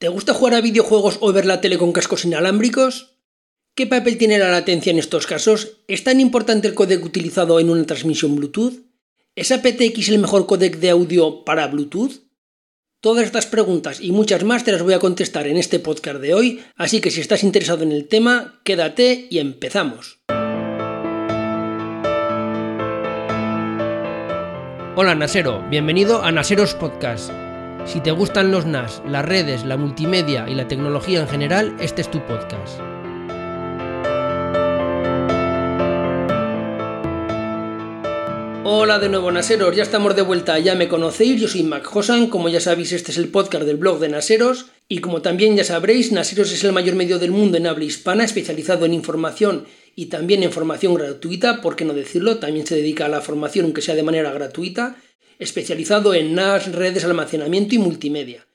¿Te gusta jugar a videojuegos o ver la tele con cascos inalámbricos? ¿Qué papel tiene la latencia en estos casos? ¿Es tan importante el códec utilizado en una transmisión Bluetooth? ¿Es aptX el mejor códec de audio para Bluetooth? Todas estas preguntas y muchas más te las voy a contestar en este podcast de hoy, así que si estás interesado en el tema, quédate y empezamos. Hola Nasero, bienvenido a Naseros Podcast si te gustan los NAS, las redes, la multimedia y la tecnología en general, este es tu podcast. Hola de nuevo Naseros, ya estamos de vuelta, ya me conocéis, yo soy Mac Hosan, como ya sabéis este es el podcast del blog de Naseros. Y como también ya sabréis, Naseros es el mayor medio del mundo en habla hispana especializado en información y también en formación gratuita, por qué no decirlo, también se dedica a la formación aunque sea de manera gratuita especializado en NAS, redes, almacenamiento y multimedia.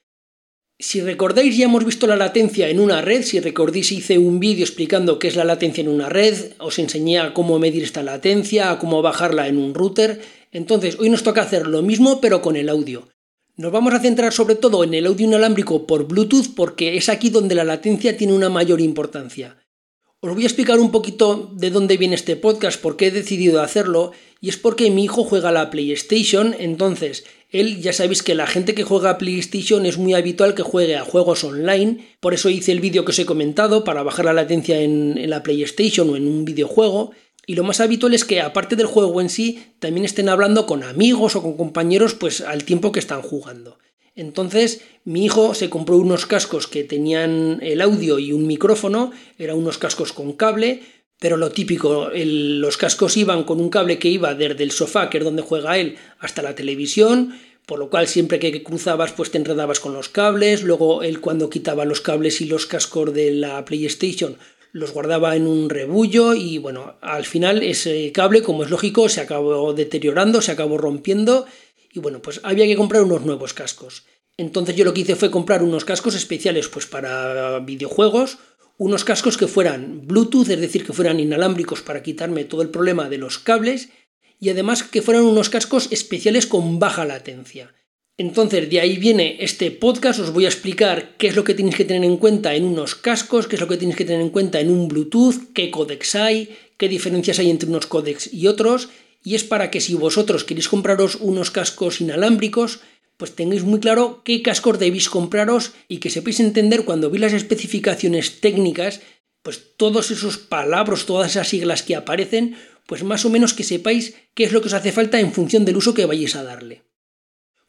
Si recordáis, ya hemos visto la latencia en una red. Si recordáis, hice un vídeo explicando qué es la latencia en una red. Os enseñé a cómo medir esta latencia, a cómo bajarla en un router. Entonces, hoy nos toca hacer lo mismo, pero con el audio. Nos vamos a centrar sobre todo en el audio inalámbrico por Bluetooth porque es aquí donde la latencia tiene una mayor importancia. Os voy a explicar un poquito de dónde viene este podcast, por qué he decidido hacerlo, y es porque mi hijo juega a la PlayStation, entonces él ya sabéis que la gente que juega a PlayStation es muy habitual que juegue a juegos online, por eso hice el vídeo que os he comentado para bajar la latencia en, en la PlayStation o en un videojuego, y lo más habitual es que aparte del juego en sí, también estén hablando con amigos o con compañeros pues al tiempo que están jugando. Entonces mi hijo se compró unos cascos que tenían el audio y un micrófono, eran unos cascos con cable, pero lo típico, los cascos iban con un cable que iba desde el sofá, que es donde juega él, hasta la televisión, por lo cual siempre que cruzabas pues te enredabas con los cables, luego él cuando quitaba los cables y los cascos de la PlayStation los guardaba en un rebullo y bueno, al final ese cable, como es lógico, se acabó deteriorando, se acabó rompiendo y bueno, pues había que comprar unos nuevos cascos. Entonces yo lo que hice fue comprar unos cascos especiales pues para videojuegos, unos cascos que fueran Bluetooth, es decir, que fueran inalámbricos para quitarme todo el problema de los cables y además que fueran unos cascos especiales con baja latencia. Entonces, de ahí viene este podcast, os voy a explicar qué es lo que tenéis que tener en cuenta en unos cascos, qué es lo que tenéis que tener en cuenta en un Bluetooth, qué codecs hay, qué diferencias hay entre unos codecs y otros, y es para que si vosotros queréis compraros unos cascos inalámbricos, pues tengáis muy claro qué cascos debéis compraros y que sepáis entender cuando vi las especificaciones técnicas, pues todos esos palabras, todas esas siglas que aparecen, pues más o menos que sepáis qué es lo que os hace falta en función del uso que vayáis a darle.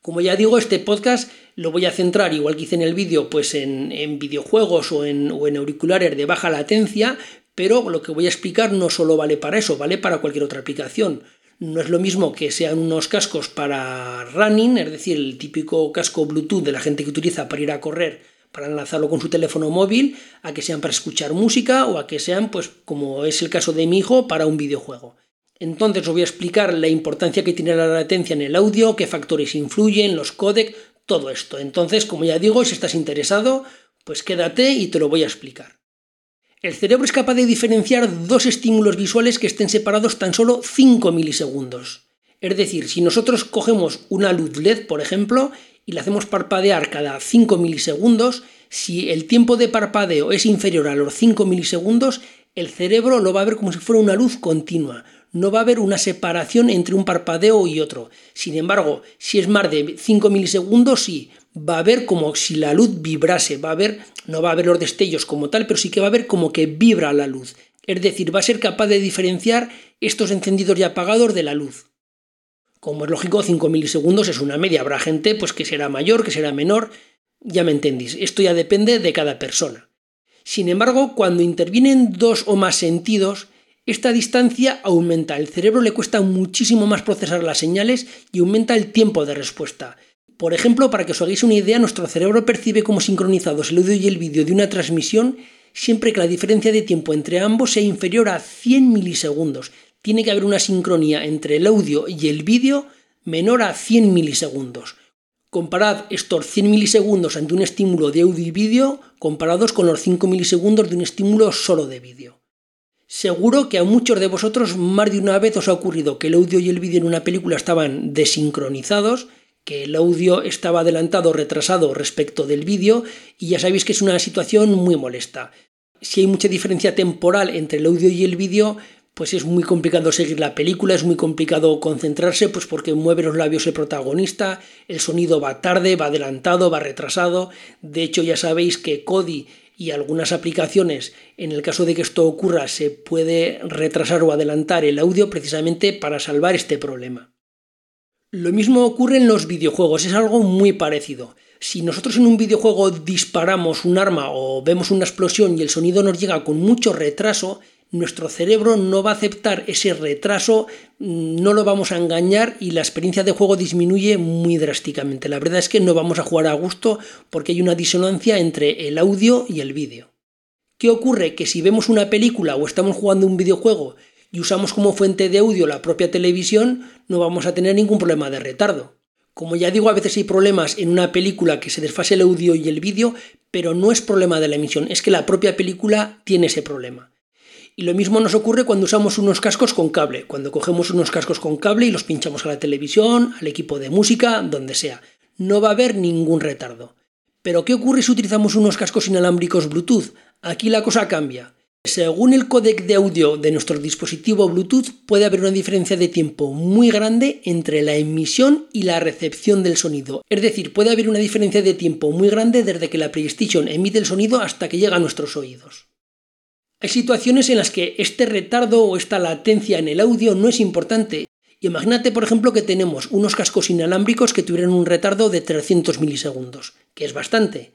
Como ya digo, este podcast lo voy a centrar, igual que hice en el vídeo, pues en, videojuegos o en, o en auriculares de baja latencia, pero lo que voy a explicar no solo vale para eso, vale para cualquier otra aplicación. No es lo mismo que sean unos cascos para running, es decir, el típico casco Bluetooth de la gente que utiliza para ir a correr, para enlazarlo con su teléfono móvil, a que sean para escuchar música o a que sean, pues como es el caso de mi hijo, para un videojuego. Entonces os voy a explicar la importancia que tiene la latencia en el audio, qué factores influyen, los codecs, todo esto. Entonces, como ya digo, si estás interesado, pues quédate y te lo voy a explicar. El cerebro es capaz de diferenciar dos estímulos visuales que estén separados tan solo 5 milisegundos. Es decir, si nosotros cogemos una luz LED, por ejemplo, y la hacemos parpadear cada 5 milisegundos, si el tiempo de parpadeo es inferior a los 5 milisegundos, el cerebro lo va a ver como si fuera una luz continua. No va a haber una separación entre un parpadeo y otro. Sin embargo, si es más de 5 milisegundos, sí, va a ver como si la luz vibrase, va a ver, no va a ver los destellos como tal, pero sí que va a ver como que vibra la luz. Es decir, va a ser capaz de diferenciar estos encendidos y apagados de la luz. Como es lógico, 5 milisegundos es una media. Habrá gente pues, que será mayor, que será menor. Ya me entendís. Esto ya depende de cada persona. Sin embargo, cuando intervienen dos o más sentidos, esta distancia aumenta. El cerebro le cuesta muchísimo más procesar las señales y aumenta el tiempo de respuesta. Por ejemplo, para que os hagáis una idea, nuestro cerebro percibe como sincronizados el audio y el vídeo de una transmisión siempre que la diferencia de tiempo entre ambos sea inferior a 100 milisegundos. Tiene que haber una sincronía entre el audio y el vídeo menor a 100 milisegundos. Comparad estos 100 milisegundos ante un estímulo de audio y vídeo comparados con los 5 milisegundos de un estímulo solo de vídeo. Seguro que a muchos de vosotros más de una vez os ha ocurrido que el audio y el vídeo en una película estaban desincronizados que el audio estaba adelantado o retrasado respecto del vídeo y ya sabéis que es una situación muy molesta. Si hay mucha diferencia temporal entre el audio y el vídeo, pues es muy complicado seguir la película, es muy complicado concentrarse, pues porque mueve los labios el protagonista, el sonido va tarde, va adelantado, va retrasado. De hecho, ya sabéis que Kodi y algunas aplicaciones, en el caso de que esto ocurra, se puede retrasar o adelantar el audio precisamente para salvar este problema. Lo mismo ocurre en los videojuegos, es algo muy parecido. Si nosotros en un videojuego disparamos un arma o vemos una explosión y el sonido nos llega con mucho retraso, nuestro cerebro no va a aceptar ese retraso, mm, no lo vamos a engañar y la experiencia de juego disminuye muy drásticamente. La verdad es que no vamos a jugar a gusto porque hay una disonancia entre el audio y el vídeo. ¿Qué ocurre? Que si vemos una película o estamos jugando un videojuego y usamos como fuente de audio la propia televisión, no vamos a tener ningún problema de retardo. Como ya digo, a veces hay problemas en una película que se desfase el audio y el vídeo, pero no es problema de la emisión, es que la propia película tiene ese problema. Y lo mismo nos ocurre cuando usamos unos cascos con cable, cuando cogemos unos cascos con cable y los pinchamos a la televisión, al equipo de música, donde sea. No va a haber ningún retardo. Pero ¿qué ocurre si utilizamos unos cascos inalámbricos Bluetooth? Aquí la cosa cambia. Según el códec de audio de nuestro dispositivo Bluetooth, puede haber una diferencia de tiempo muy grande entre la emisión y la recepción del sonido. Es decir, puede haber una diferencia de tiempo muy grande desde que la PlayStation emite el sonido hasta que llega a nuestros oídos. Hay situaciones en las que este retardo o esta latencia en el audio no es importante. Imagínate, por ejemplo, que tenemos unos cascos inalámbricos que tuvieran un retardo de 300 milisegundos, que es bastante.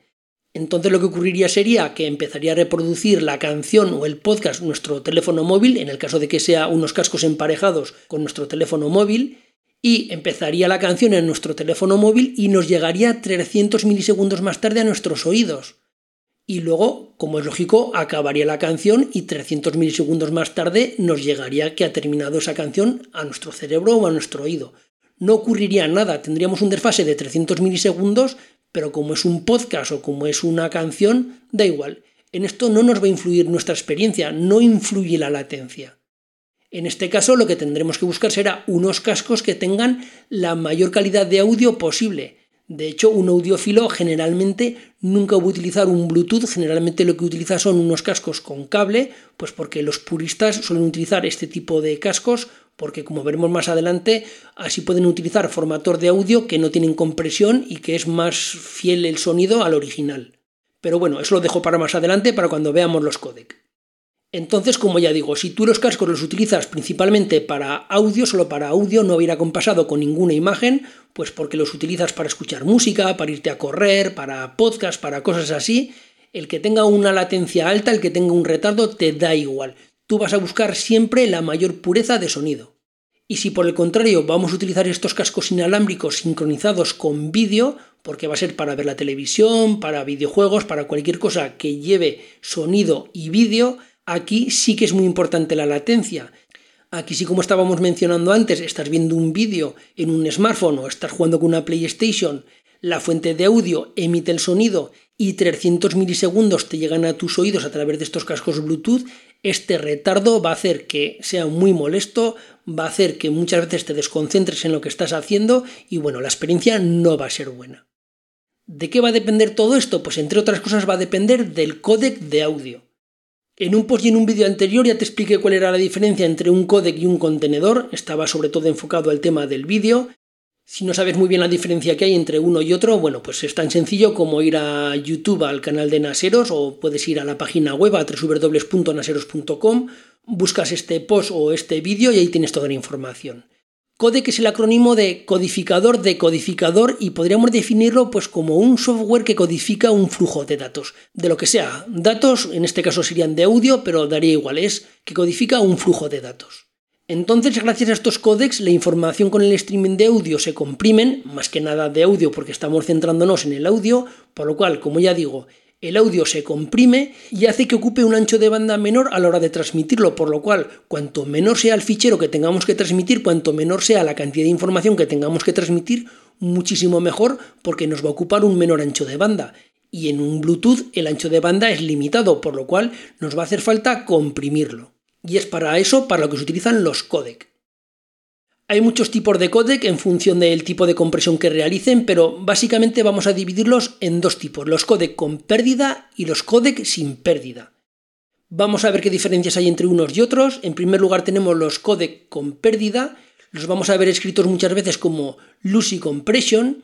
Entonces lo que ocurriría sería que empezaría a reproducir la canción o el podcast nuestro teléfono móvil, en el caso de que sea unos cascos emparejados con nuestro teléfono móvil, y empezaría la canción en nuestro teléfono móvil y nos llegaría 300 milisegundos más tarde a nuestros oídos y luego, como es lógico, acabaría la canción y 300 milisegundos más tarde nos llegaría que ha terminado esa canción a nuestro cerebro o a nuestro oído. No ocurriría nada, tendríamos un desfase de 300 milisegundos, pero como es un podcast o como es una canción, da igual. En esto no nos va a influir nuestra experiencia, no influye la latencia. En este caso lo que tendremos que buscar será unos cascos que tengan la mayor calidad de audio posible, de hecho, un audiófilo generalmente nunca va a utilizar un Bluetooth, generalmente lo que utiliza son unos cascos con cable, pues porque los puristas suelen utilizar este tipo de cascos, porque como veremos más adelante, así pueden utilizar formator de audio que no tienen compresión y que es más fiel el sonido al original. Pero bueno, eso lo dejo para más adelante, para cuando veamos los códecs. Entonces, como ya digo, si tú los cascos los utilizas principalmente para audio, solo para audio, no hubiera compasado con ninguna imagen, pues porque los utilizas para escuchar música, para irte a correr, para podcast, para cosas así, el que tenga una latencia alta, el que tenga un retardo, te da igual. Tú vas a buscar siempre la mayor pureza de sonido. Y si por el contrario vamos a utilizar estos cascos inalámbricos sincronizados con vídeo, porque va a ser para ver la televisión, para videojuegos, para cualquier cosa que lleve sonido y vídeo, Aquí sí que es muy importante la latencia. Aquí sí, como estábamos mencionando antes, estás viendo un vídeo en un smartphone o estás jugando con una PlayStation, la fuente de audio emite el sonido y 300 milisegundos te llegan a tus oídos a través de estos cascos Bluetooth, este retardo va a hacer que sea muy molesto, va a hacer que muchas veces te desconcentres en lo que estás haciendo y bueno, la experiencia no va a ser buena. ¿De qué va a depender todo esto? Pues entre otras cosas va a depender del códec de audio. En un post y en un vídeo anterior ya te expliqué cuál era la diferencia entre un códec y un contenedor, estaba sobre todo enfocado al tema del vídeo. Si no sabes muy bien la diferencia que hay entre uno y otro, bueno, pues es tan sencillo como ir a YouTube al canal de Naseros o puedes ir a la página web a www.naseros.com, buscas este post o este vídeo y ahí tienes toda la información. Codec es el acrónimo de codificador de codificador y podríamos definirlo pues como un software que codifica un flujo de datos, de lo que sea. Datos, en este caso serían de audio, pero daría igual, es que codifica un flujo de datos. Entonces, gracias a estos códecs, la información con el streaming de audio se comprimen, más que nada de audio porque estamos centrándonos en el audio, por lo cual, como ya digo, el audio se comprime y hace que ocupe un ancho de banda menor a la hora de transmitirlo, por lo cual cuanto menor sea el fichero que tengamos que transmitir, cuanto menor sea la cantidad de información que tengamos que transmitir, muchísimo mejor porque nos va a ocupar un menor ancho de banda. Y en un Bluetooth el ancho de banda es limitado, por lo cual nos va a hacer falta comprimirlo. Y es para eso para lo que se utilizan los códec. Hay muchos tipos de codec en función del tipo de compresión que realicen, pero básicamente vamos a dividirlos en dos tipos, los codec con pérdida y los codec sin pérdida. Vamos a ver qué diferencias hay entre unos y otros. En primer lugar tenemos los codec con pérdida, los vamos a ver escritos muchas veces como lossy compression,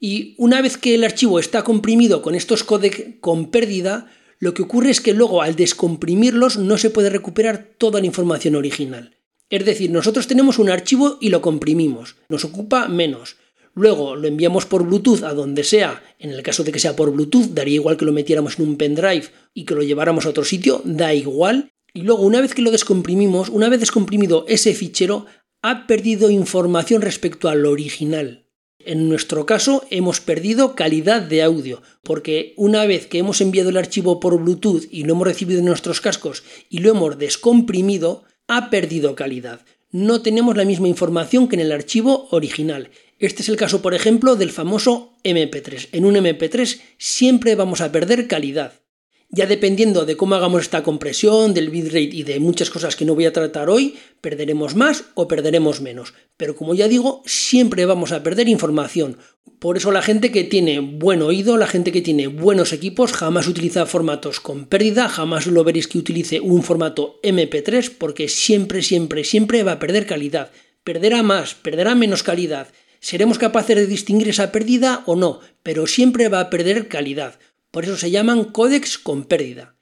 y una vez que el archivo está comprimido con estos codec con pérdida, lo que ocurre es que luego al descomprimirlos no se puede recuperar toda la información original. Es decir, nosotros tenemos un archivo y lo comprimimos, nos ocupa menos. Luego lo enviamos por Bluetooth a donde sea, en el caso de que sea por Bluetooth, daría igual que lo metiéramos en un pendrive y que lo lleváramos a otro sitio, da igual. Y luego, una vez que lo descomprimimos, una vez descomprimido ese fichero, ha perdido información respecto al original. En nuestro caso hemos perdido calidad de audio, porque una vez que hemos enviado el archivo por Bluetooth y lo hemos recibido en nuestros cascos y lo hemos descomprimido, ha perdido calidad. No tenemos la misma información que en el archivo original. Este es el caso, por ejemplo, del famoso MP3. En un MP3 siempre vamos a perder calidad. Ya dependiendo de cómo hagamos esta compresión, del bitrate y de muchas cosas que no voy a tratar hoy, perderemos más o perderemos menos. Pero como ya digo, siempre vamos a perder información. Por eso la gente que tiene buen oído, la gente que tiene buenos equipos, jamás utiliza formatos con pérdida, jamás lo veréis que utilice un formato MP3 porque siempre, siempre, siempre va a perder calidad. Perderá más, perderá menos calidad. ¿Seremos capaces de distinguir esa pérdida o no? Pero siempre va a perder calidad. Por eso se llaman códex con pérdida.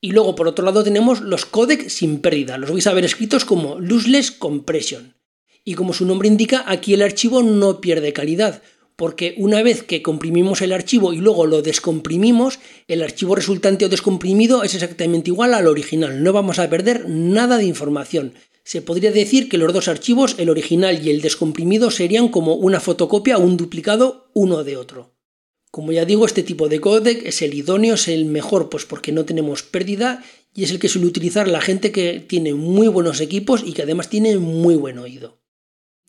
Y luego por otro lado tenemos los códex sin pérdida. Los vais a ver escritos como lossless compression. Y como su nombre indica, aquí el archivo no pierde calidad, porque una vez que comprimimos el archivo y luego lo descomprimimos, el archivo resultante o descomprimido es exactamente igual al original. No vamos a perder nada de información. Se podría decir que los dos archivos, el original y el descomprimido, serían como una fotocopia o un duplicado uno de otro. Como ya digo, este tipo de codec es el idóneo, es el mejor, pues porque no tenemos pérdida y es el que suele utilizar la gente que tiene muy buenos equipos y que además tiene muy buen oído.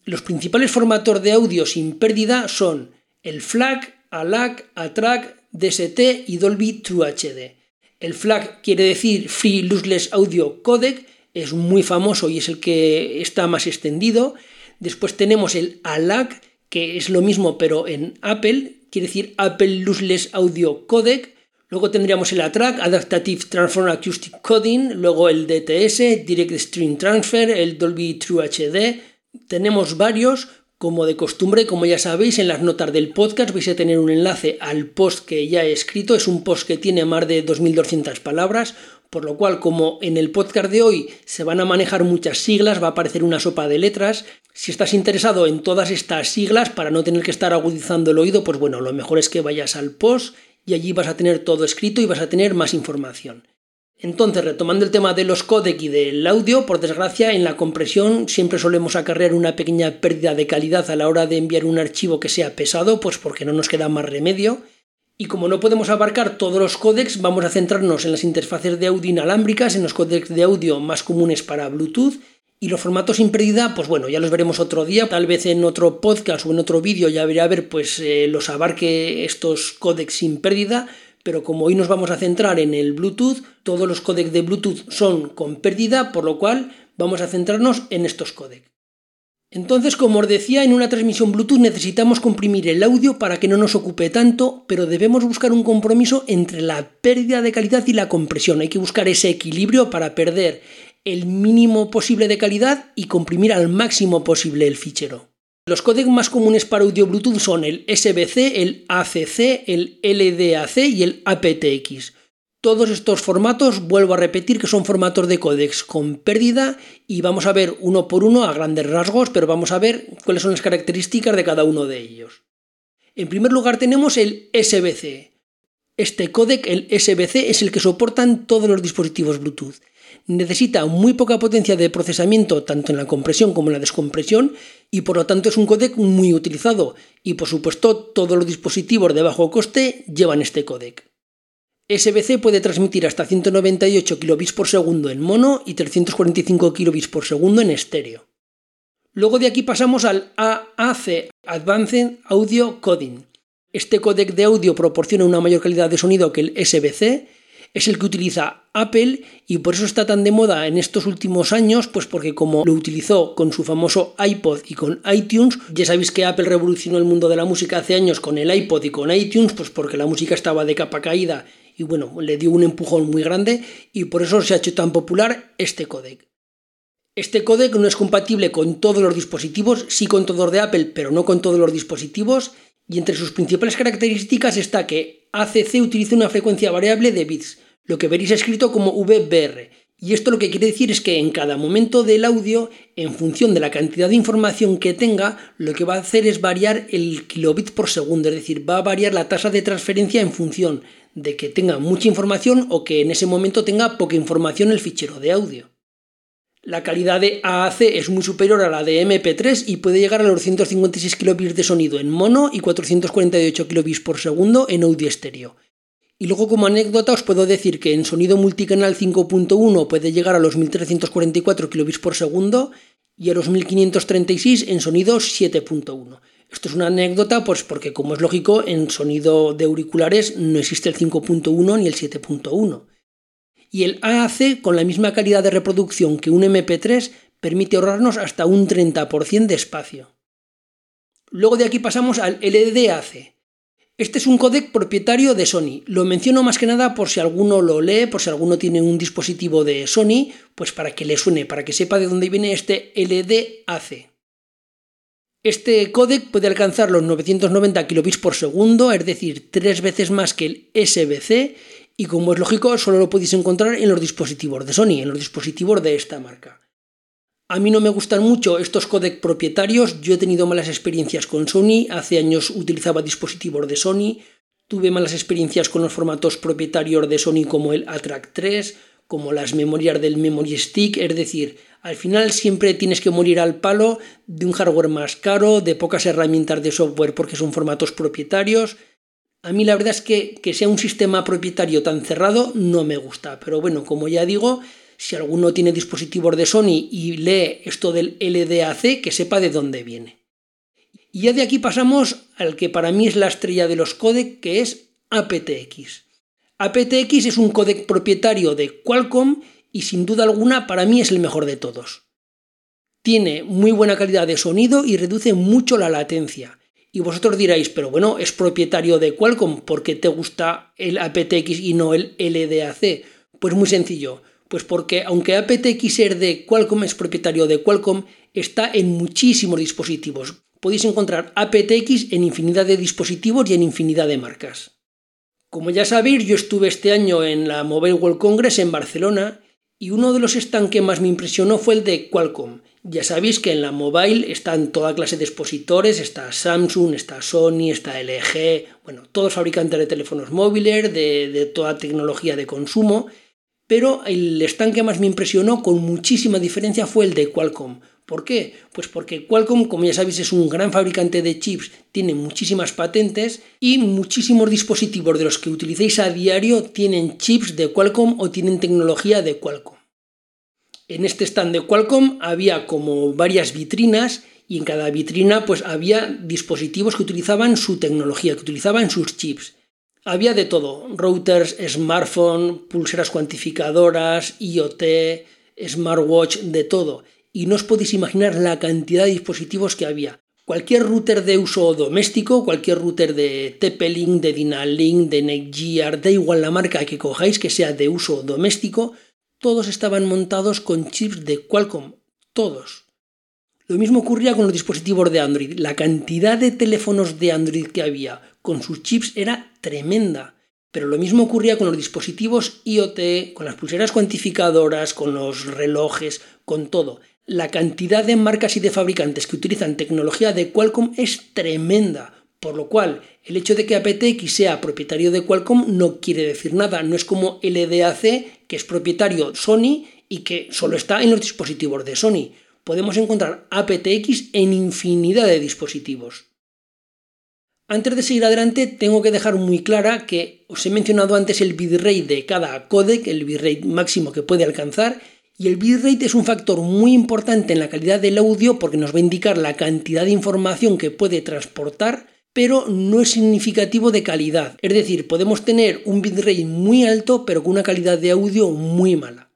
Los principales formatos de audio sin pérdida son el FLAC, ALAC, ATRAC, DST y Dolby True HD. El FLAC quiere decir Free Lossless Audio Codec, es muy famoso y es el que está más extendido. Después tenemos el ALAC, que es lo mismo pero en Apple, quiere decir Apple Lossless Audio Codec. Luego tendríamos el ATRAC, Adaptative Transform Acoustic Coding, luego el DTS, Direct Stream Transfer, el Dolby True HD. Tenemos varios, como de costumbre, como ya sabéis, en las notas del podcast vais a tener un enlace al post que ya he escrito. Es un post que tiene más de 2.200 palabras, por lo cual, como en el podcast de hoy se van a manejar muchas siglas, va a aparecer una sopa de letras. Si estás interesado en todas estas siglas para no tener que estar agudizando el oído, pues bueno, lo mejor es que vayas al post y allí vas a tener todo escrito y vas a tener más información. Entonces, retomando el tema de los codec y del audio, por desgracia, en la compresión siempre solemos acarrear una pequeña pérdida de calidad a la hora de enviar un archivo que sea pesado, pues porque no nos queda más remedio. Y como no podemos abarcar todos los códecs, vamos a centrarnos en las interfaces de audio inalámbricas, en los códecs de audio más comunes para Bluetooth. Y los formatos sin pérdida, pues bueno, ya los veremos otro día, tal vez en otro podcast o en otro vídeo ya veré a ver pues eh, los abarque estos códecs sin pérdida, pero como hoy nos vamos a centrar en el Bluetooth, todos los códecs de Bluetooth son con pérdida, por lo cual vamos a centrarnos en estos códecs. Entonces, como os decía, en una transmisión Bluetooth necesitamos comprimir el audio para que no nos ocupe tanto, pero debemos buscar un compromiso entre la pérdida de calidad y la compresión. Hay que buscar ese equilibrio para perder el mínimo posible de calidad y comprimir al máximo posible el fichero. Los códecs más comunes para audio Bluetooth son el SBC, el ACC, el LDAC y el aptX. Todos estos formatos, vuelvo a repetir que son formatos de códecs con pérdida y vamos a ver uno por uno a grandes rasgos, pero vamos a ver cuáles son las características de cada uno de ellos. En primer lugar tenemos el SBC. Este códec, el SBC, es el que soportan todos los dispositivos Bluetooth necesita muy poca potencia de procesamiento tanto en la compresión como en la descompresión y por lo tanto es un codec muy utilizado y por supuesto todos los dispositivos de bajo coste llevan este codec. SBC puede transmitir hasta 198 kilobits por segundo en mono y 345 kilobits por segundo en estéreo. Luego de aquí pasamos al AAC, Advanced Audio Coding. Este codec de audio proporciona una mayor calidad de sonido que el SBC es el que utiliza Apple y por eso está tan de moda en estos últimos años, pues porque como lo utilizó con su famoso iPod y con iTunes, ya sabéis que Apple revolucionó el mundo de la música hace años con el iPod y con iTunes, pues porque la música estaba de capa caída y bueno, le dio un empujón muy grande y por eso se ha hecho tan popular este codec. Este codec no es compatible con todos los dispositivos, sí con todos de Apple, pero no con todos los dispositivos, y entre sus principales características está que ACC utiliza una frecuencia variable de bits, lo que veréis escrito como VBR. Y esto lo que quiere decir es que en cada momento del audio, en función de la cantidad de información que tenga, lo que va a hacer es variar el kilobit por segundo, es decir, va a variar la tasa de transferencia en función de que tenga mucha información o que en ese momento tenga poca información el fichero de audio. La calidad de AAC es muy superior a la de MP3 y puede llegar a los 156 kilobits de sonido en mono y 448 kilobits por segundo en audio estéreo. Y luego como anécdota os puedo decir que en sonido multicanal 5.1 puede llegar a los 1344 kilobits por segundo y a los 1536 en sonido 7.1. Esto es una anécdota pues porque como es lógico en sonido de auriculares no existe el 5.1 ni el 7.1. Y el AAC con la misma calidad de reproducción que un MP3 permite ahorrarnos hasta un 30% de espacio. Luego de aquí pasamos al LDAC, este es un codec propietario de Sony. Lo menciono más que nada por si alguno lo lee, por si alguno tiene un dispositivo de Sony, pues para que le suene, para que sepa de dónde viene este LDAC. Este codec puede alcanzar los 990 kilobits por segundo, es decir, tres veces más que el SBC, y como es lógico, solo lo podéis encontrar en los dispositivos de Sony, en los dispositivos de esta marca. A mí no me gustan mucho estos codecs propietarios, yo he tenido malas experiencias con Sony, hace años utilizaba dispositivos de Sony, tuve malas experiencias con los formatos propietarios de Sony como el ATRAC 3, como las memorias del Memory Stick, es decir, al final siempre tienes que morir al palo de un hardware más caro, de pocas herramientas de software porque son formatos propietarios. A mí la verdad es que que sea un sistema propietario tan cerrado no me gusta, pero bueno, como ya digo, si alguno tiene dispositivos de Sony y lee esto del LDAC, que sepa de dónde viene. Y ya de aquí pasamos al que para mí es la estrella de los codecs, que es aptX. aptX es un codec propietario de Qualcomm y sin duda alguna para mí es el mejor de todos. Tiene muy buena calidad de sonido y reduce mucho la latencia. Y vosotros diréis, pero bueno, es propietario de Qualcomm, ¿por qué te gusta el aptX y no el LDAC? Pues muy sencillo, pues porque aunque aptX de Qualcomm es propietario de Qualcomm, está en muchísimos dispositivos. Podéis encontrar aptX en infinidad de dispositivos y en infinidad de marcas. Como ya sabéis, yo estuve este año en la Mobile World Congress en Barcelona y uno de los stands que más me impresionó fue el de Qualcomm. Ya sabéis que en la mobile están toda clase de expositores, está Samsung, está Sony, está LG, bueno, todos fabricantes de teléfonos móviles, de, toda tecnología de consumo, pero el stand que más me impresionó con muchísima diferencia fue el de Qualcomm. ¿Por qué? Pues porque Qualcomm, como ya sabéis, es un gran fabricante de chips, tiene muchísimas patentes y muchísimos dispositivos de los que utilicéis a diario tienen chips de Qualcomm o tienen tecnología de Qualcomm. En este stand de Qualcomm había como varias vitrinas y en cada vitrina pues había dispositivos que utilizaban su tecnología, que utilizaban sus chips. Había de todo, routers, smartphone, pulseras cuantificadoras, IoT, smartwatch, de todo. Y no os podéis imaginar la cantidad de dispositivos que había. Cualquier router de uso doméstico, cualquier router de TP-Link, de Dynalink, de Netgear, da igual la marca que cojáis que sea de uso doméstico, todos estaban montados con chips de Qualcomm, todos. Lo mismo ocurría con los dispositivos de Android. La cantidad de teléfonos de Android que había con sus chips era tremenda. Pero lo mismo ocurría con los dispositivos IoT, con las pulseras cuantificadoras, con los relojes, con todo. La cantidad de marcas y de fabricantes que utilizan tecnología de Qualcomm es tremenda. Por lo cual, el hecho de que aptX sea propietario de Qualcomm no quiere decir nada. No es como LDAC, que es propietario Sony y que solo está en los dispositivos de Sony podemos encontrar aptX en infinidad de dispositivos. Antes de seguir adelante, tengo que dejar muy clara que os he mencionado antes el bitrate de cada codec, el bitrate máximo que puede alcanzar, y el bitrate es un factor muy importante en la calidad del audio porque nos va a indicar la cantidad de información que puede transportar, pero no es significativo de calidad. Es decir, podemos tener un bitrate muy alto, pero con una calidad de audio muy mala.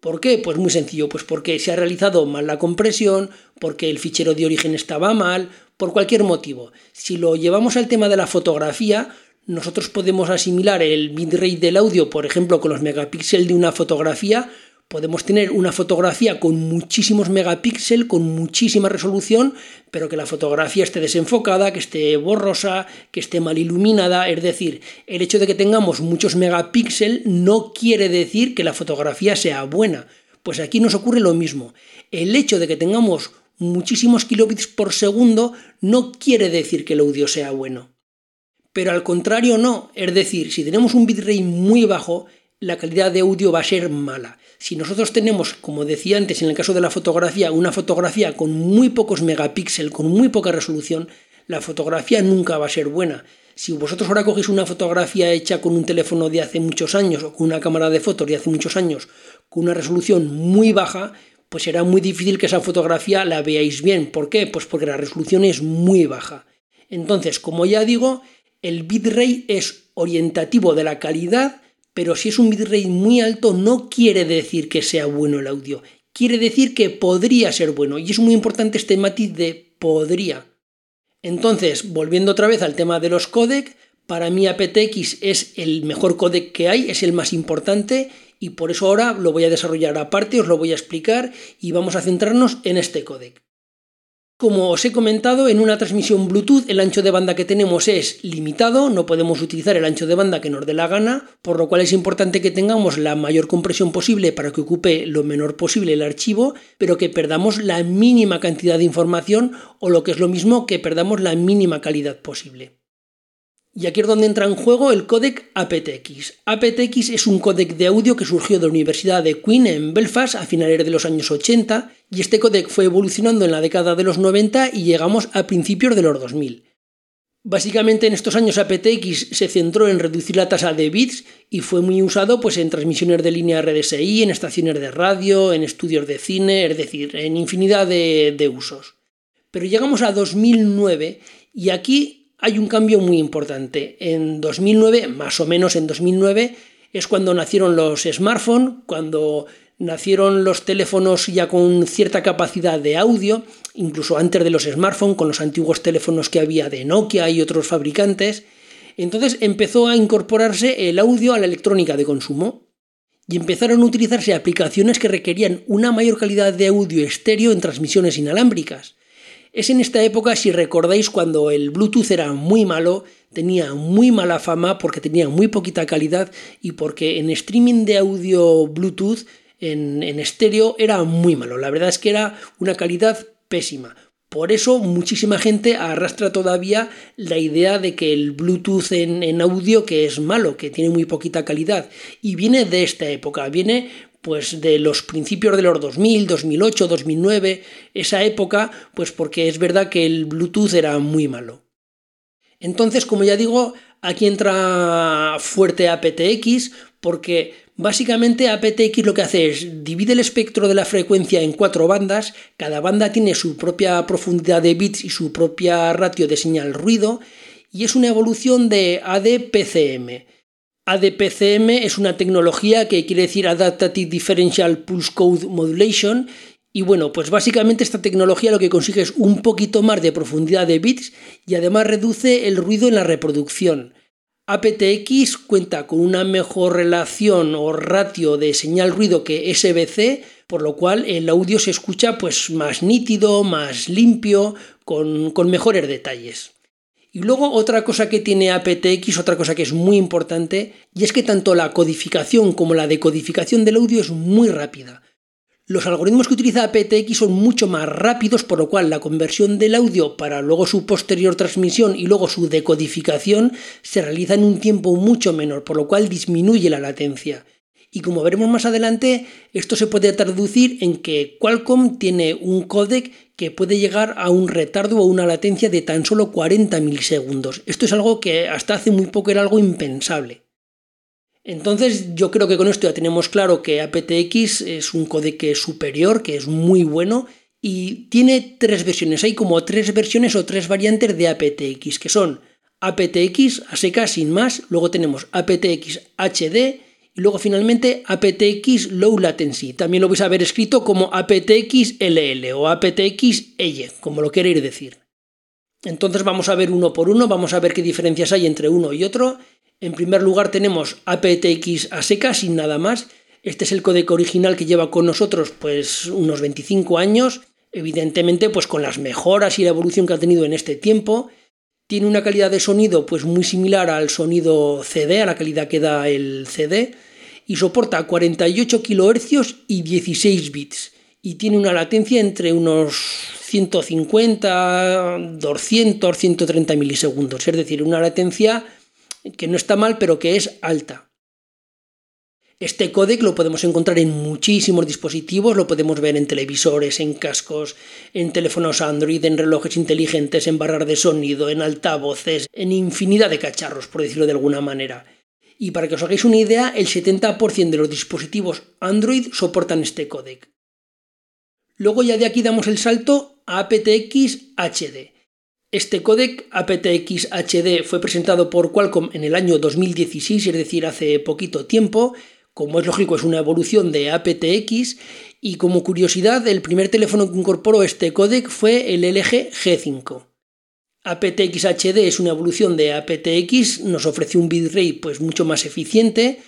¿Por qué? Pues muy sencillo, pues porque se ha realizado mal la compresión, porque el fichero de origen estaba mal, por cualquier motivo. Si lo llevamos al tema de la fotografía, nosotros podemos asimilar el bitrate del audio, por ejemplo, con los megapíxeles de una fotografía, podemos tener una fotografía con muchísimos megapíxeles, con muchísima resolución, pero que la fotografía esté desenfocada, que esté borrosa, que esté mal iluminada. Es decir, el hecho de que tengamos muchos megapíxeles no quiere decir que la fotografía sea buena. Pues aquí nos ocurre lo mismo. El hecho de que tengamos muchísimos kilobits por segundo no quiere decir que el audio sea bueno. Pero al contrario no, es decir, si tenemos un bitrate muy bajo, la calidad de audio va a ser mala. Si nosotros tenemos, como decía antes en el caso de la fotografía, una fotografía con muy pocos megapíxeles, con muy poca resolución, la fotografía nunca va a ser buena. Si vosotros ahora cogéis una fotografía hecha con un teléfono de hace muchos años o con una cámara de fotos de hace muchos años, con una resolución muy baja, pues será muy difícil que esa fotografía la veáis bien. ¿Por qué? Pues porque la resolución es muy baja. Entonces, como ya digo, el bitrate es orientativo de la calidad pero si es un bitrate muy alto no quiere decir que sea bueno el audio, quiere decir que podría ser bueno y es muy importante este matiz de podría. Entonces, volviendo otra vez al tema de los codec, para mí aptX es el mejor codec que hay, es el más importante y por eso ahora lo voy a desarrollar aparte, os lo voy a explicar y vamos a centrarnos en este codec. Como os he comentado, en una transmisión Bluetooth el ancho de banda que tenemos es limitado, no podemos utilizar el ancho de banda que nos dé la gana, por lo cual es importante que tengamos la mayor compresión posible para que ocupe lo menor posible el archivo, pero que perdamos la mínima cantidad de información o lo que es lo mismo que perdamos la mínima calidad posible. Y aquí es donde entra en juego el códec aptX. aptX es un códec de audio que surgió de la Universidad de Queen en Belfast a finales de los años 80 y este códec fue evolucionando en la década de los 90 y llegamos a principios de los 2000. Básicamente en estos años aptX se centró en reducir la tasa de bits y fue muy usado pues, en transmisiones de línea RDSI, en estaciones de radio, en estudios de cine, es decir, en infinidad de, de usos. Pero llegamos a 2009 y aquí hay un cambio muy importante. En 2009, más o menos en 2009, es cuando nacieron los smartphones, cuando nacieron los teléfonos ya con cierta capacidad de audio, incluso antes de los smartphones, con los antiguos teléfonos que había de Nokia y otros fabricantes. Entonces empezó a incorporarse el audio a la electrónica de consumo y empezaron a utilizarse aplicaciones que requerían una mayor calidad de audio estéreo en transmisiones inalámbricas. Es en esta época, si recordáis, cuando el Bluetooth era muy malo, tenía muy mala fama porque tenía muy poquita calidad y porque en streaming de audio Bluetooth, en, en estéreo, era muy malo. La verdad es que era una calidad pésima. Por eso muchísima gente arrastra todavía la idea de que el Bluetooth en, en, audio que es malo, que tiene muy poquita calidad. Y viene de esta época, viene pues de los principios de los 2000, 2008, 2009, esa época, pues porque es verdad que el Bluetooth era muy malo. Entonces, como ya digo, aquí entra fuerte aptX porque básicamente aptX lo que hace es divide el espectro de la frecuencia en cuatro bandas, cada banda tiene su propia profundidad de bits y su propia ratio de señal ruido y es una evolución de ADPCM. ADPCM es una tecnología que quiere decir Adaptative Differential Pulse Code Modulation y bueno, pues básicamente esta tecnología lo que consigue es un poquito más de profundidad de bits y además reduce el ruido en la reproducción. aptX cuenta con una mejor relación o ratio de señal ruido que SBC, por lo cual el audio se escucha pues más nítido, más limpio, con, con mejores detalles. Y luego otra cosa que tiene aptX, otra cosa que es muy importante, y es que tanto la codificación como la decodificación del audio es muy rápida. Los algoritmos que utiliza aptX son mucho más rápidos, por lo cual la conversión del audio para luego su posterior transmisión y luego su decodificación se realiza en un tiempo mucho menor, por lo cual disminuye la latencia. Y como veremos más adelante, esto se puede traducir en que Qualcomm tiene un códec que puede llegar a un retardo o una latencia de tan solo 40 milisegundos. Esto es algo que hasta hace muy poco era algo impensable. Entonces yo creo que con esto ya tenemos claro que aptX es un códec superior, que es muy bueno y tiene tres versiones. Hay como tres versiones o tres variantes de aptX, que son aptX a sin más, luego tenemos aptX HD luego finalmente aptX Low Latency. También lo vais a ver escrito como aptX LL o aptX EYE, como lo queréis decir. Entonces vamos a ver uno por uno, vamos a ver qué diferencias hay entre uno y otro. En primer lugar tenemos aptX a seca sin nada más. Este es el código original que lleva con nosotros pues unos 25 años, evidentemente pues con las mejoras y la evolución que ha tenido en este tiempo. Tiene una calidad de sonido pues muy similar al sonido CD, a la calidad que da el CD, y soporta 48 kHz y 16 bits. Y tiene una latencia entre unos 150, 200, 130 milisegundos. Es decir, una latencia que no está mal, pero que es alta. Este códec lo podemos encontrar en muchísimos dispositivos, lo podemos ver en televisores, en cascos, en teléfonos Android, en relojes inteligentes, en barras de sonido, en altavoces, en infinidad de cacharros, por decirlo de alguna manera. Y para que os hagáis una idea, el 70% de los dispositivos Android soportan este códec. Luego ya de aquí damos el salto a aptX HD. Este códec aptX HD fue presentado por Qualcomm en el año 2016, es decir, hace poquito tiempo, como es lógico, es una evolución de aptX y como curiosidad, el primer teléfono que incorporó este códec fue el LG G5. aptX HD es una evolución de aptX, nos ofrece un bitrate pues mucho más eficiente.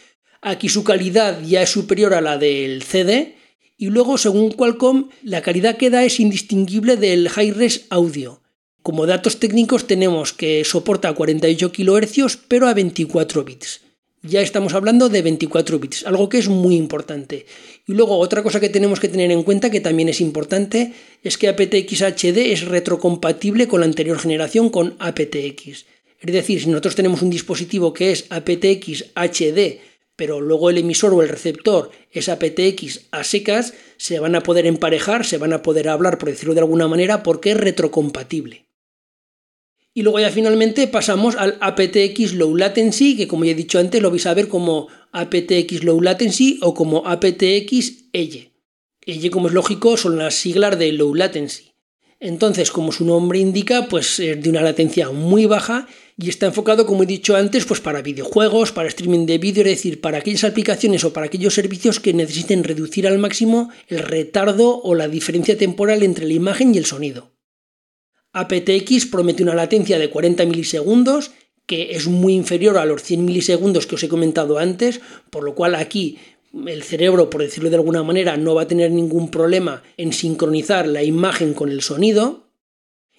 Aquí su calidad ya es superior a la del CD y luego, según Qualcomm, la calidad que da es indistinguible del high-res audio. Como datos técnicos tenemos que soporta 48 kHz pero a 24 bits ya estamos hablando de 24 bits, algo que es muy importante. Y luego otra cosa que tenemos que tener en cuenta, que también es importante, es que aptX HD es retrocompatible con la anterior generación con aptX. Es decir, si nosotros tenemos un dispositivo que es aptX HD, pero luego el emisor o el receptor es aptX a secas, se van a poder emparejar, se van a poder hablar, por decirlo de alguna manera, porque es retrocompatible. Y luego ya finalmente pasamos al aptX Low Latency, que como ya he dicho antes lo vais a ver como aptX Low Latency o como aptX EYE. EYE, como es lógico, son las siglas de Low Latency. Entonces, como su nombre indica, pues es de una latencia muy baja y está enfocado, como he dicho antes, pues para videojuegos, para streaming de vídeo, es decir, para aquellas aplicaciones o para aquellos servicios que necesiten reducir al máximo el retardo o la diferencia temporal entre la imagen y el sonido aptX promete una latencia de 40 milisegundos, que es muy inferior a los 100 milisegundos que os he comentado antes, por lo cual aquí el cerebro, por decirlo de alguna manera, no va a tener ningún problema en sincronizar la imagen con el sonido.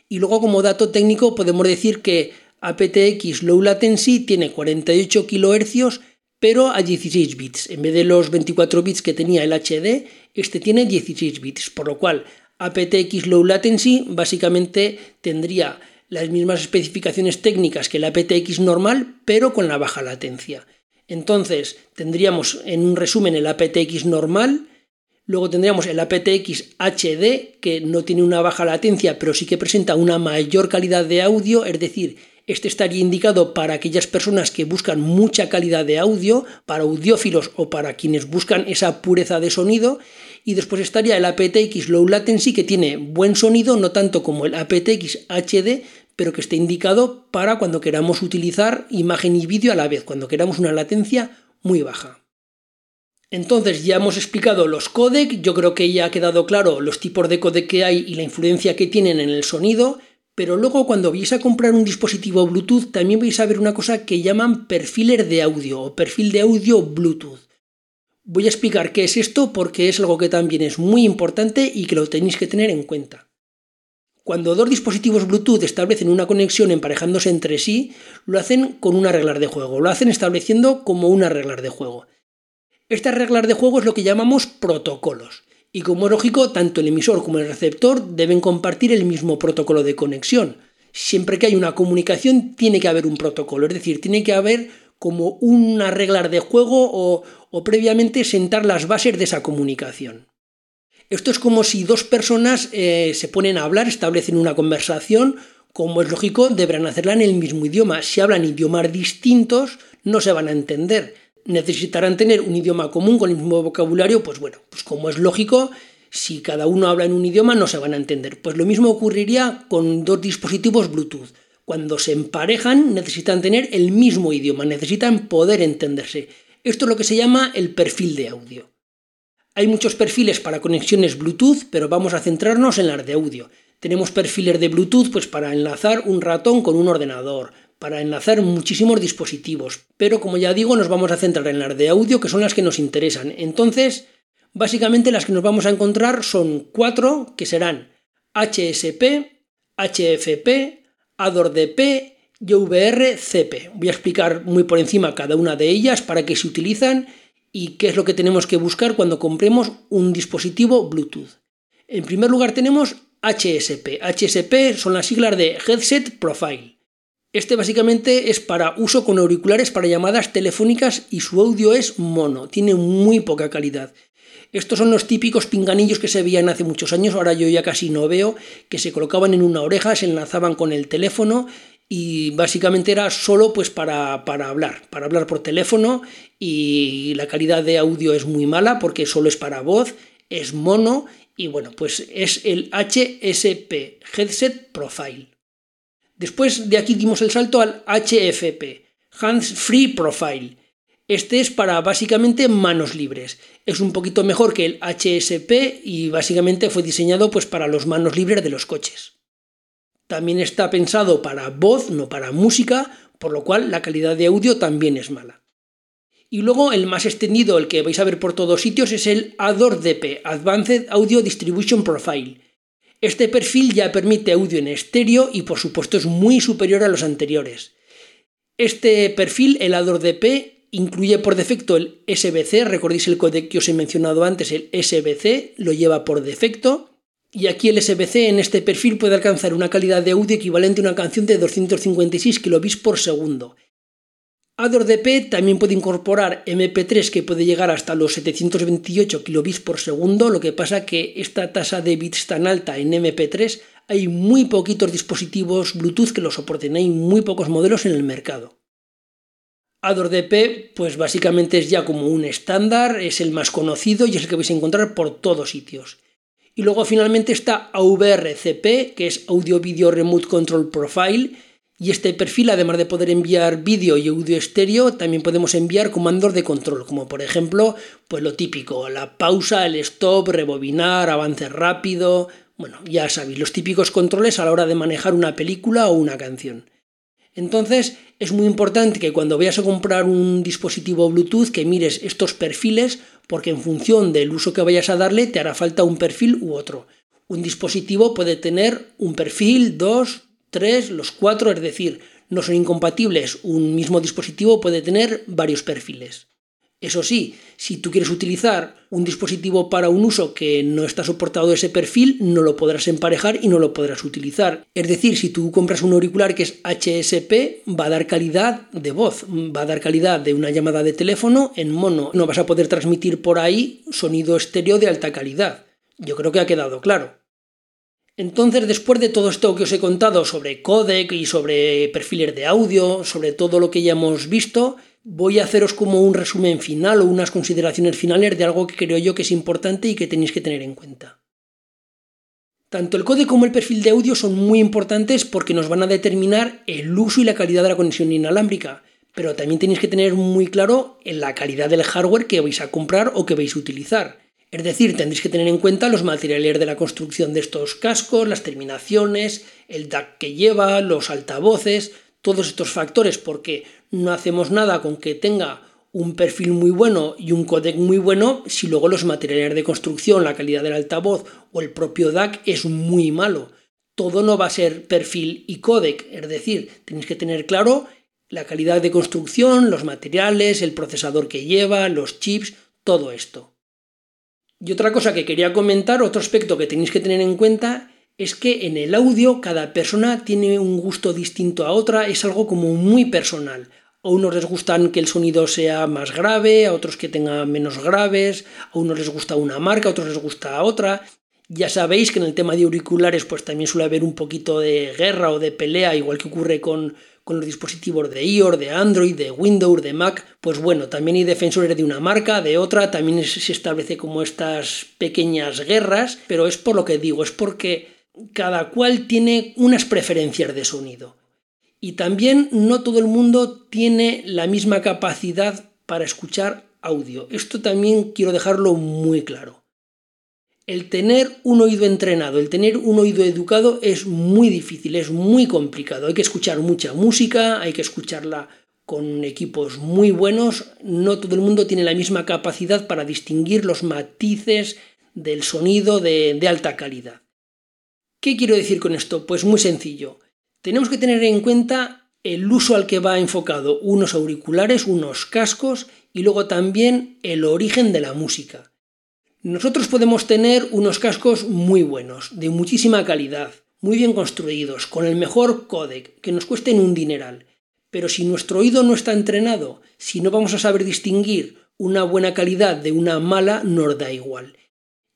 Y luego como dato técnico podemos decir que aptX Low Latency tiene 48 kHz pero a 16 bits. En vez de los 24 bits que tenía el HD, este tiene 16 bits, por lo cual aptX Low Latency básicamente tendría las mismas especificaciones técnicas que el aptX normal, pero con la baja latencia. Entonces, tendríamos en un resumen el aptX normal, luego tendríamos el aptX HD, que no tiene una baja latencia, pero sí que presenta una mayor calidad de audio, es decir, este estaría indicado para aquellas personas que buscan mucha calidad de audio, para audiófilos o para quienes buscan esa pureza de sonido. Y después estaría el aptX Low Latency que tiene buen sonido, no tanto como el aptX HD, pero que está indicado para cuando queramos utilizar imagen y vídeo a la vez, cuando queramos una latencia muy baja. Entonces ya hemos explicado los codec, yo creo que ya ha quedado claro los tipos de codec que hay y la influencia que tienen en el sonido. Pero luego cuando vais a comprar un dispositivo Bluetooth también vais a ver una cosa que llaman perfiler de audio o perfil de audio Bluetooth. Voy a explicar qué es esto porque es algo que también es muy importante y que lo tenéis que tener en cuenta. Cuando dos dispositivos Bluetooth establecen una conexión emparejándose entre sí, lo hacen con una regla de juego, lo hacen estableciendo como una regla de juego. Estas reglas de juego es lo que llamamos protocolos. Y como es lógico, tanto el emisor como el receptor deben compartir el mismo protocolo de conexión. Siempre que hay una comunicación tiene que haber un protocolo, es decir, tiene que haber como una regla de juego o, previamente sentar las bases de esa comunicación. Esto es como si dos personas eh, se ponen a hablar, establecen una conversación, como es lógico, deberán hacerla en el mismo idioma. Si hablan idiomas distintos, no se van a entender necesitarán tener un idioma común con el mismo vocabulario, pues bueno, pues como es lógico, Si cada uno habla en un idioma no se van a entender. Pues lo mismo ocurriría con dos dispositivos Bluetooth. Cuando se emparejan necesitan tener el mismo idioma, necesitan poder entenderse. Esto es lo que se llama el perfil de audio. Hay muchos perfiles para conexiones Bluetooth, pero vamos a centrarnos en las de audio. Tenemos perfiles de Bluetooth pues para enlazar un ratón con un ordenador, para enlazar muchísimos dispositivos, pero como ya digo nos vamos a centrar en las de audio que son las que nos interesan. Entonces, básicamente las que nos vamos a encontrar son cuatro que serán HSP, HFP, ADOR-DP y VRCP. Voy a explicar muy por encima cada una de ellas para qué se utilizan y qué es lo que tenemos que buscar cuando compremos un dispositivo Bluetooth. En primer lugar tenemos HSP. HSP son las siglas de Headset Profile. Este básicamente es para uso con auriculares para llamadas telefónicas y su audio es mono, tiene muy poca calidad. Estos son los típicos pinganillos que se veían hace muchos años, ahora yo ya casi no veo, que se colocaban en una oreja, se enlazaban con el teléfono y básicamente era solo pues para, para, hablar, para hablar por teléfono y la calidad de audio es muy mala porque solo es para voz, es mono y bueno, pues es el HSP, Headset Profile. Después de aquí dimos el salto al HFP, Hands Free Profile. Este es para básicamente manos libres. Es un poquito mejor que el HSP y básicamente fue diseñado pues para los manos libres de los coches. También está pensado para voz, no para música, por lo cual la calidad de audio también es mala. Y luego el más extendido, el que vais a ver por todos sitios, es el ADOR-DP, Advanced Audio Distribution Profile. Este perfil ya permite audio en estéreo y por supuesto es muy superior a los anteriores. Este perfil, el ADOR-DP, incluye por defecto el SBC, recordéis el codec que os he mencionado antes, el SBC, lo lleva por defecto. Y aquí el SBC en este perfil puede alcanzar una calidad de audio equivalente a una canción de 256 kilobits por segundo. ADOR-DP también puede incorporar MP3 que puede llegar hasta los 728 kilobits por segundo, lo que pasa que esta tasa de bits tan alta en MP3 hay muy poquitos dispositivos Bluetooth que lo soporten, hay muy pocos modelos en el mercado. ADOR-DP pues básicamente es ya como un estándar, es el más conocido y es el que vais a encontrar por todos sitios. Y luego finalmente está AVR-CP, que es Audio Video Remote Control Profile, y este perfil, además de poder enviar vídeo y audio estéreo, también podemos enviar comandos de control, como por ejemplo, pues lo típico, la pausa, el stop, rebobinar, avance rápido, bueno, ya sabéis, los típicos controles a la hora de manejar una película o una canción. Entonces, es muy importante que cuando vayas a comprar un dispositivo Bluetooth que mires estos perfiles, porque en función del uso que vayas a darle te hará falta un perfil u otro. Un dispositivo puede tener un perfil, dos, tres, los cuatro, es decir, no son incompatibles. Un mismo dispositivo puede tener varios perfiles. Eso sí, si tú quieres utilizar un dispositivo para un uso que no está soportado ese perfil, no lo podrás emparejar y no lo podrás utilizar. Es decir, si tú compras un auricular que es HSP, va a dar calidad de voz, va a dar calidad de una llamada de teléfono en mono. No vas a poder transmitir por ahí sonido estéreo de alta calidad. Yo creo que ha quedado claro. Entonces, después de todo esto que os he contado sobre codec y sobre perfiles de audio, sobre todo lo que ya hemos visto, voy a haceros como un resumen final o unas consideraciones finales de algo que creo yo que es importante y que tenéis que tener en cuenta. Tanto el codec como el perfil de audio son muy importantes porque nos van a determinar el uso y la calidad de la conexión inalámbrica, pero también tenéis que tener muy claro la calidad del hardware que vais a comprar o que vais a utilizar. Es decir, tendréis que tener en cuenta los materiales de la construcción de estos cascos, las terminaciones, el DAC que lleva, los altavoces, todos estos factores, porque no hacemos nada con que tenga un perfil muy bueno y un codec muy bueno si luego los materiales de construcción, la calidad del altavoz o el propio DAC es muy malo. Todo no va a ser perfil y codec, es decir, tenéis que tener claro la calidad de construcción, los materiales, el procesador que lleva, los chips, todo esto. Y otra cosa que quería comentar, otro aspecto que tenéis que tener en cuenta, es que en el audio cada persona tiene un gusto distinto a otra, es algo como muy personal. A unos les gustan que el sonido sea más grave, a otros que tenga menos graves, a unos les gusta una marca, a otros les gusta otra. Ya sabéis que en el tema de auriculares pues también suele haber un poquito de guerra o de pelea, igual que ocurre con, con los dispositivos de iOS, de Android, de Windows, de Mac, pues bueno, también hay defensores de una marca, de otra, también se establece como estas pequeñas guerras, pero es por lo que digo, es porque cada cual tiene unas preferencias de sonido. Y también no todo el mundo tiene la misma capacidad para escuchar audio. Esto también quiero dejarlo muy claro. El tener un oído entrenado, el tener un oído educado es muy difícil, es muy complicado. Hay que escuchar mucha música, hay que escucharla con equipos muy buenos. No todo el mundo tiene la misma capacidad para distinguir los matices del sonido de, alta calidad. ¿Qué quiero decir con esto? Pues muy sencillo. Tenemos que tener en cuenta el uso al que va enfocado unos auriculares, unos cascos y luego también el origen de la música. Nosotros podemos tener unos cascos muy buenos, de muchísima calidad, muy bien construidos, con el mejor codec, que nos cuesten un dineral. Pero si nuestro oído no está entrenado, si no vamos a saber distinguir una buena calidad de una mala, nos da igual.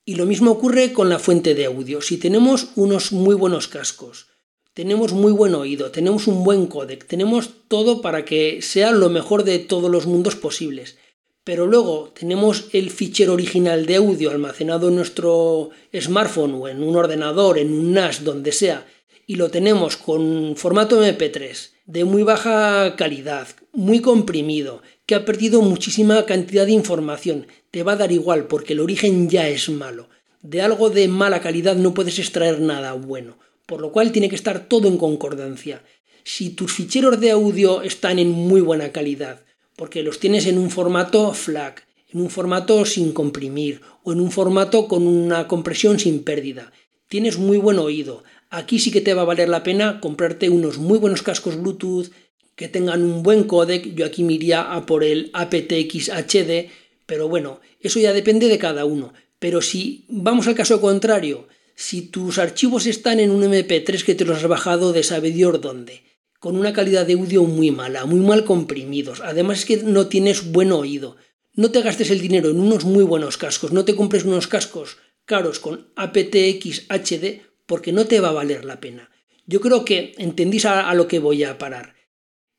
Y lo mismo ocurre con la fuente de audio. Si tenemos unos muy buenos cascos, tenemos muy buen oído, tenemos un buen codec, tenemos todo para que sea lo mejor de todos los mundos posibles. Pero luego tenemos el fichero original de audio almacenado en nuestro smartphone o en un ordenador, en un NAS, donde sea, y lo tenemos con formato MP3 de muy baja calidad, muy comprimido, que ha perdido muchísima cantidad de información, te va a dar igual porque el origen ya es malo. De algo de mala calidad no puedes extraer nada bueno, por lo cual tiene que estar todo en concordancia. Si tus ficheros de audio están en muy buena calidad, porque los tienes en un formato FLAC, en un formato sin comprimir o en un formato con una compresión sin pérdida. Tienes muy buen oído. Aquí sí que te va a valer la pena comprarte unos muy buenos cascos Bluetooth que tengan un buen codec. Yo aquí me iría a por el aptX HD, pero bueno, eso ya depende de cada uno. Pero si vamos al caso contrario, si tus archivos están en un MP3 que te los has bajado de sabe Dios dónde, con una calidad de audio muy mala, muy mal comprimidos. Además es que no tienes buen oído. No te gastes el dinero en unos muy buenos cascos, no te compres unos cascos caros con aptX HD porque no te va a valer la pena. Yo creo que entendís a, a lo que voy a parar.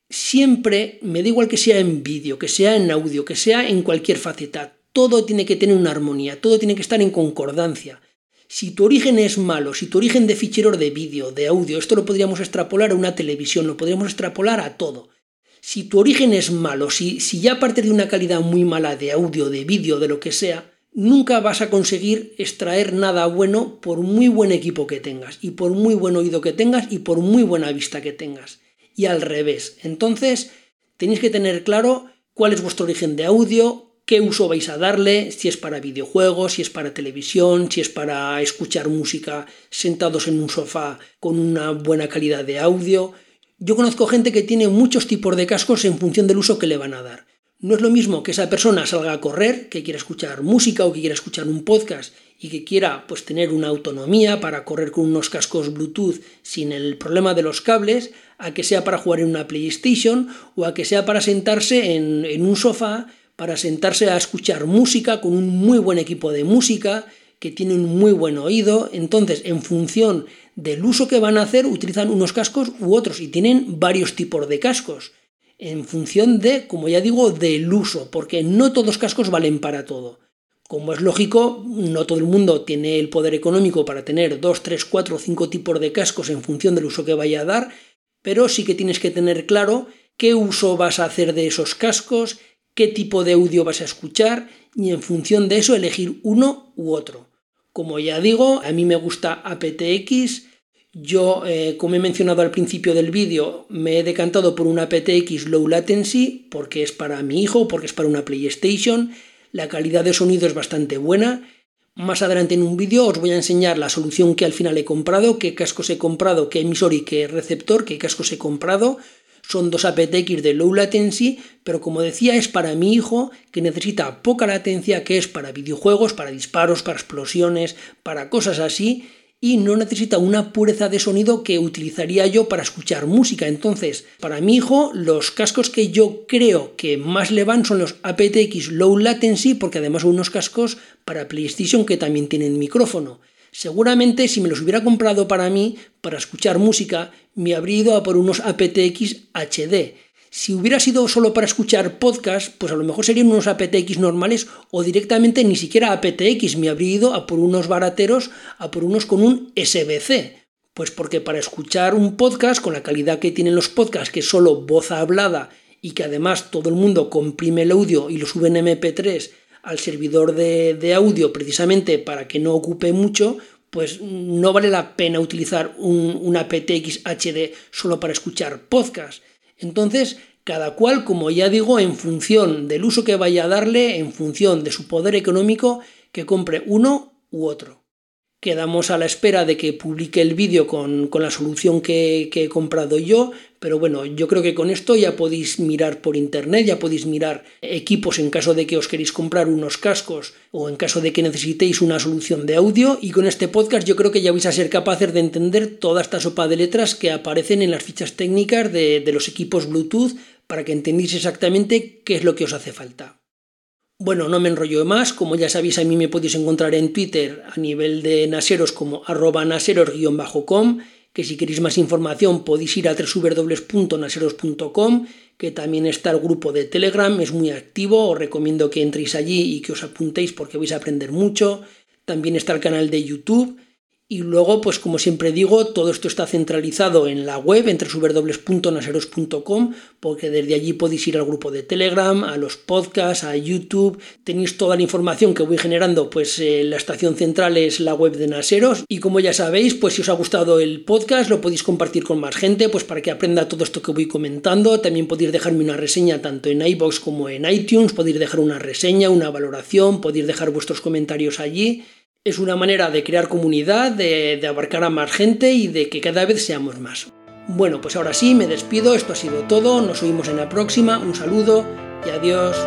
Siempre, me da igual que sea en vídeo, que sea en audio, que sea en cualquier faceta, todo tiene que tener una armonía, todo tiene que estar en concordancia. Si tu origen es malo, si tu origen de ficheros de vídeo, de audio, esto lo podríamos extrapolar a una televisión, lo podríamos extrapolar a todo. Si tu origen es malo, si, si ya parte de una calidad muy mala de audio, de vídeo, de lo que sea, nunca vas a conseguir extraer nada bueno por muy buen equipo que tengas, y por muy buen oído que tengas, y por muy buena vista que tengas. Y al revés. Entonces, tenéis que tener claro cuál es vuestro origen de audio, qué uso vais a darle, si es para videojuegos, si es para televisión, si es para escuchar música sentados en un sofá con una buena calidad de audio. Yo conozco gente que tiene muchos tipos de cascos en función del uso que le van a dar. No es lo mismo que esa persona salga a correr, que quiera escuchar música o que quiera escuchar un podcast y que quiera pues tener una autonomía para correr con unos cascos Bluetooth sin el problema de los cables, a que sea para jugar en una PlayStation o a que sea para sentarse en, en un sofá para sentarse a escuchar música con un muy buen equipo de música, que tiene un muy buen oído, entonces en función del uso que van a hacer utilizan unos cascos u otros y tienen varios tipos de cascos, en función de, como ya digo, del uso, porque no todos los cascos valen para todo. Como es lógico, no todo el mundo tiene el poder económico para tener 2, 3, 4 o 5 tipos de cascos en función del uso que vaya a dar, pero sí que tienes que tener claro qué uso vas a hacer de esos cascos, qué tipo de audio vas a escuchar y en función de eso elegir uno u otro. Como ya digo, a mí me gusta aptX. Yo, eh, como he mencionado al principio del vídeo, me he decantado por un aptX Low Latency porque es para mi hijo, porque es para una PlayStation. La calidad de sonido es bastante buena. Más adelante en un vídeo os voy a enseñar la solución que al final he comprado, qué cascos he comprado, qué emisor y qué receptor, qué cascos he comprado son dos aptX de low latency, pero como decía es para mi hijo que necesita poca latencia, que es para videojuegos, para disparos, para explosiones, para cosas así, y no necesita una pureza de sonido que utilizaría yo para escuchar música. Entonces, para mi hijo, los cascos que yo creo que más le van son los aptX Low Latency, porque además son unos cascos para PlayStation que también tienen micrófono. Seguramente si me los hubiera comprado para mí, para escuchar música, me habría ido a por unos aptX HD. Si hubiera sido solo para escuchar podcast, pues a lo mejor serían unos aptX normales o directamente ni siquiera aptX, me habría ido a por unos barateros, a por unos con un SBC. Pues porque para escuchar un podcast con la calidad que tienen los podcasts, que es solo voz hablada y que además todo el mundo comprime el audio y lo sube en MP3 al servidor de, audio precisamente para que no ocupe mucho, pues no vale la pena utilizar un, una PTX HD solo para escuchar podcast. Entonces, cada cual, como ya digo, en función del uso que vaya a darle, en función de su poder económico, que compre uno u otro. Quedamos a la espera de que publique el vídeo con, la solución que, he comprado yo, pero bueno, yo creo que con esto ya podéis mirar por internet, ya podéis mirar equipos en caso de que os queréis comprar unos cascos o en caso de que necesitéis una solución de audio y con este podcast yo creo que ya vais a ser capaces de entender toda esta sopa de letras que aparecen en las fichas técnicas de, de los equipos Bluetooth para que entendáis exactamente qué es lo que os hace falta. Bueno, no me enrollo más, como ya sabéis a mí me podéis encontrar en Twitter a nivel de naseros como arroba naseros-com, que si queréis más información podéis ir a www.naseros.com, que también está el grupo de Telegram, es muy activo, os recomiendo que entréis allí y que os apuntéis porque vais a aprender mucho. También está el canal de YouTube y luego, pues como siempre digo, todo esto está centralizado en la web, entre www.naseros.com, porque desde allí podéis ir al grupo de Telegram, a los podcasts, a YouTube. Tenéis toda la información que voy generando, pues eh, la estación central es la web de Naseros. Y como ya sabéis, pues si os ha gustado el podcast, lo podéis compartir con más gente, pues para que aprenda todo esto que voy comentando. También podéis dejarme una reseña tanto en iBox como en iTunes, podéis dejar una reseña, una valoración, podéis dejar vuestros comentarios allí es una manera de crear comunidad, de, abarcar a más gente y de que cada vez seamos más. Bueno, pues ahora sí, me despido, esto ha sido todo, nos oímos en la próxima, un saludo y adiós.